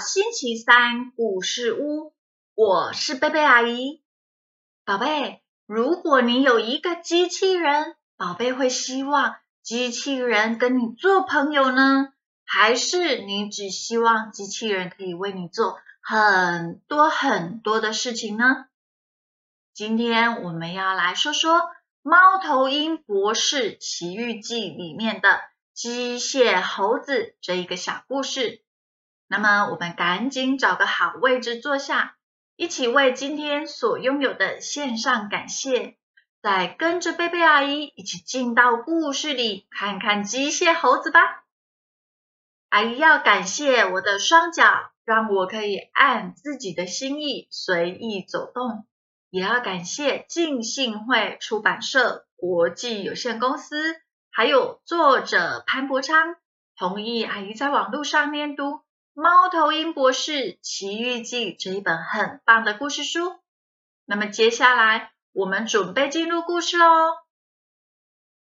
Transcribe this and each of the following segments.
星期三故事屋，我是贝贝阿姨。宝贝，如果你有一个机器人，宝贝会希望机器人跟你做朋友呢，还是你只希望机器人可以为你做很多很多的事情呢？今天我们要来说说《猫头鹰博士奇遇记》里面的机械猴子这一个小故事。那么，我们赶紧找个好位置坐下，一起为今天所拥有的献上感谢。再跟着贝贝阿姨一起进到故事里，看看机械猴子吧。阿姨要感谢我的双脚，让我可以按自己的心意随意走动。也要感谢浸信会出版社国际有限公司，还有作者潘伯昌同意阿姨在网络上念读。《猫头鹰博士奇遇记》这一本很棒的故事书。那么接下来我们准备进入故事喽。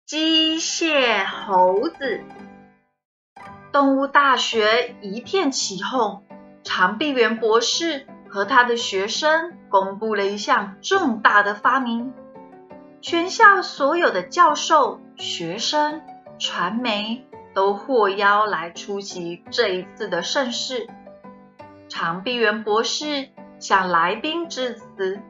机械猴子，动物大学一片起哄。长臂猿博士和他的学生公布了一项重大的发明。全校所有的教授、学生、传媒。都获邀来出席这一次的盛事。长臂猿博士向来宾致辞：“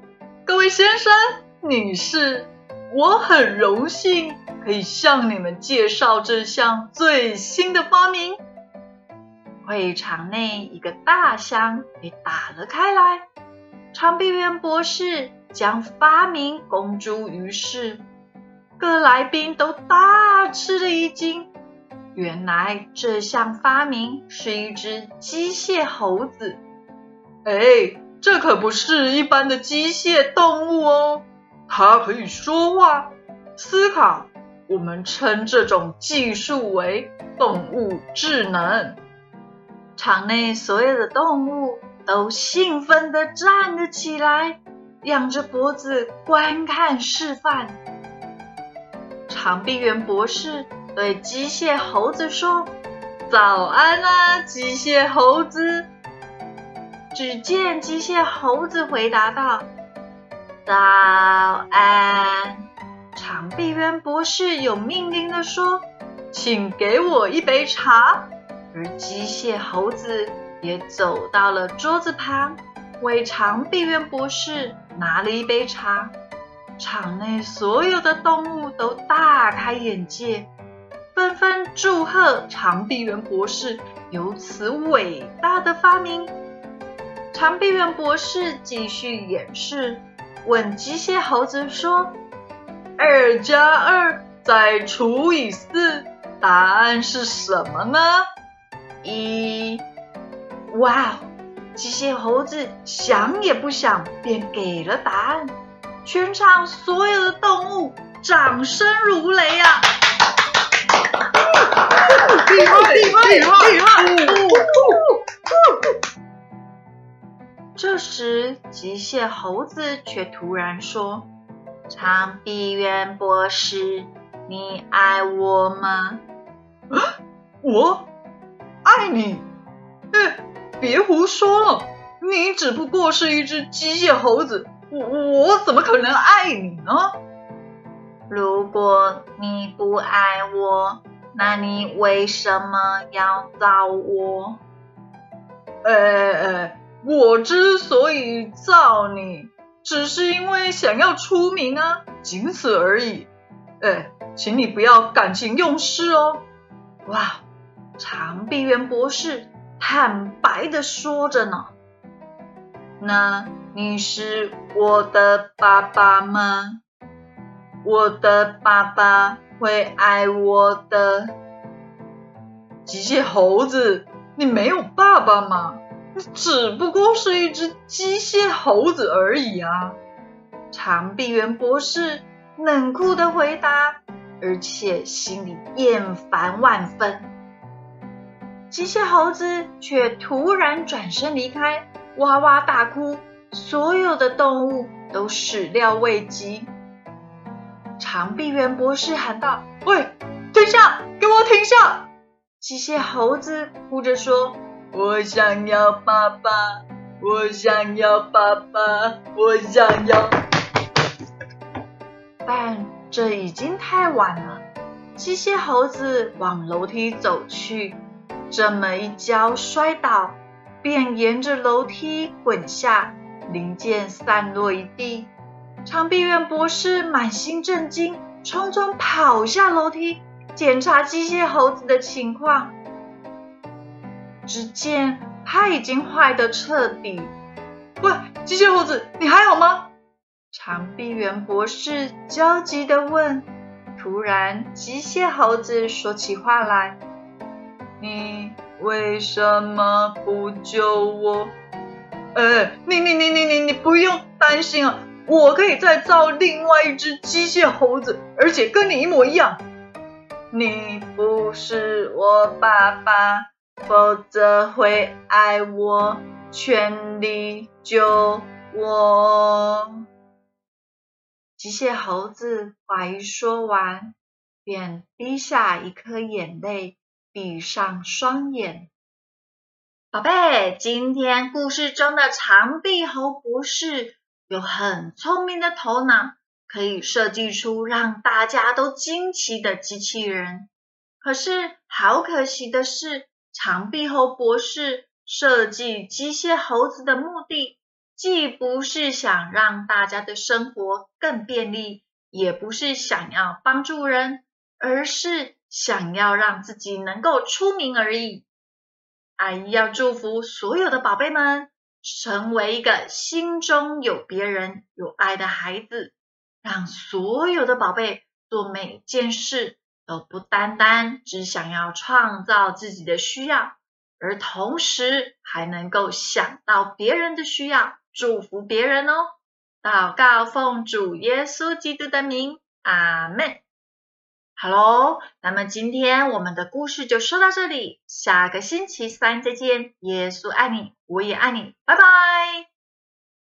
各位先生、女士，我很荣幸可以向你们介绍这项最新的发明。”会场内一个大箱被打了开来，长臂猿博士将发明公诸于世，各来宾都大吃了一惊。原来这项发明是一只机械猴子，哎，这可不是一般的机械动物哦，它可以说话、思考，我们称这种技术为动物智能。场内所有的动物都兴奋地站了起来，仰着脖子观看示范。长臂猿博士。对机械猴子说：“早安啊，机械猴子！”只见机械猴子回答道：“早安。”长臂猿博士有命令的说：“请给我一杯茶。”而机械猴子也走到了桌子旁，为长臂猿博士拿了一杯茶。场内所有的动物都大开眼界。纷纷祝贺长臂猿博士有此伟大的发明。长臂猿博士继续演示，问机械猴子说：“二加二再除以四，答案是什么呢？”一，哇！机械猴子想也不想便给了答案。全场所有的动物掌声如雷啊！厉害厉害！这时，机械猴子却突然说：“长臂猿博士，你爱我吗？”啊，我爱你？哎，别胡说了！你只不过是一只机械猴子，我我怎么可能爱你呢？如果你不爱我，那你为什么要造我？呃呃，我之所以造你，只是因为想要出名啊，仅此而已。哎，请你不要感情用事哦。哇，长臂猿博士坦白的说着呢。那你是我的爸爸吗？我的爸爸。会爱我的机械猴子，你没有爸爸吗？你只不过是一只机械猴子而已啊！长臂猿博士冷酷的回答，而且心里厌烦万分。机械猴子却突然转身离开，哇哇大哭，所有的动物都始料未及。长臂猿博士喊道：“喂，停下！给我停下！”机械猴子哭着说：“我想要爸爸，我想要爸爸，我想要。但这已经太晚了。机械猴子往楼梯走去，这么一跤摔倒，便沿着楼梯滚下，零件散落一地。长臂猿博士满心震惊，匆匆跑下楼梯，检查机械猴子的情况。只见它已经坏得彻底。喂，机械猴子，你还好吗？长臂猿博士焦急地问。突然，机械猴子说起话来：“你为什么不救我？”哎，你你你你你你不用担心啊，我可以再造另外一只机械猴子，而且跟你一模一样。你不是我爸爸，否则会爱我，全力救我。机械猴子话一说完，便滴下一颗眼泪，闭上双眼。宝贝，今天故事中的长臂猴博士有很聪明的头脑，可以设计出让大家都惊奇的机器人。可是，好可惜的是，长臂猴博士设计机械猴子的目的。既不是想让大家的生活更便利，也不是想要帮助人，而是想要让自己能够出名而已。阿姨要祝福所有的宝贝们，成为一个心中有别人、有爱的孩子，让所有的宝贝做每件事都不单单只想要创造自己的需要，而同时还能够想到别人的需要。祝福别人哦！祷告奉主耶稣基督的名，阿门。好喽，那么今天我们的故事就说到这里，下个星期三再见。耶稣爱你，我也爱你，拜拜。